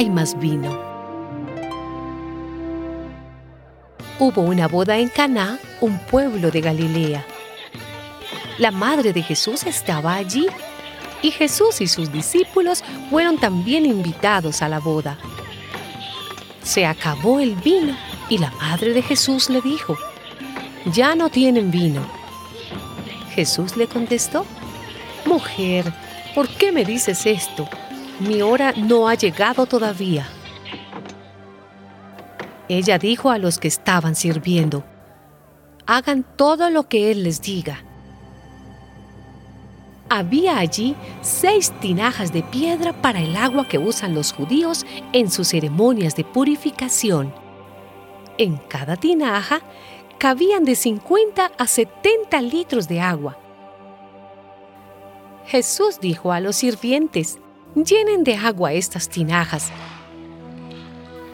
hay más vino. Hubo una boda en Caná, un pueblo de Galilea. La madre de Jesús estaba allí y Jesús y sus discípulos fueron también invitados a la boda. Se acabó el vino y la madre de Jesús le dijo, ya no tienen vino. Jesús le contestó, Mujer, ¿por qué me dices esto? Mi hora no ha llegado todavía. Ella dijo a los que estaban sirviendo, Hagan todo lo que Él les diga. Había allí seis tinajas de piedra para el agua que usan los judíos en sus ceremonias de purificación. En cada tinaja cabían de 50 a 70 litros de agua. Jesús dijo a los sirvientes, llenen de agua estas tinajas.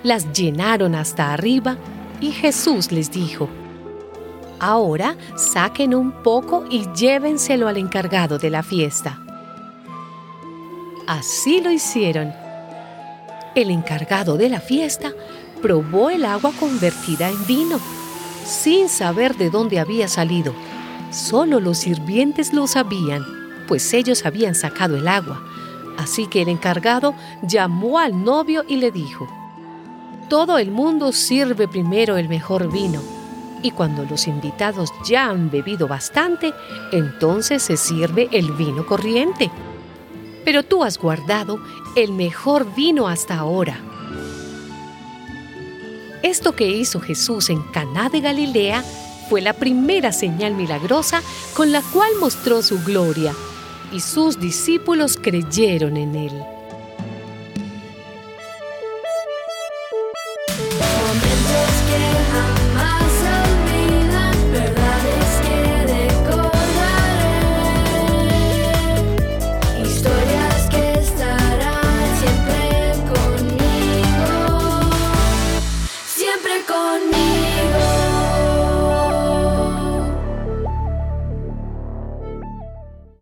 Las llenaron hasta arriba y Jesús les dijo, ahora saquen un poco y llévenselo al encargado de la fiesta. Así lo hicieron. El encargado de la fiesta probó el agua convertida en vino sin saber de dónde había salido. Solo los sirvientes lo sabían, pues ellos habían sacado el agua. Así que el encargado llamó al novio y le dijo, Todo el mundo sirve primero el mejor vino, y cuando los invitados ya han bebido bastante, entonces se sirve el vino corriente. Pero tú has guardado el mejor vino hasta ahora. Esto que hizo Jesús en Caná de Galilea fue la primera señal milagrosa con la cual mostró su gloria, y sus discípulos creyeron en él.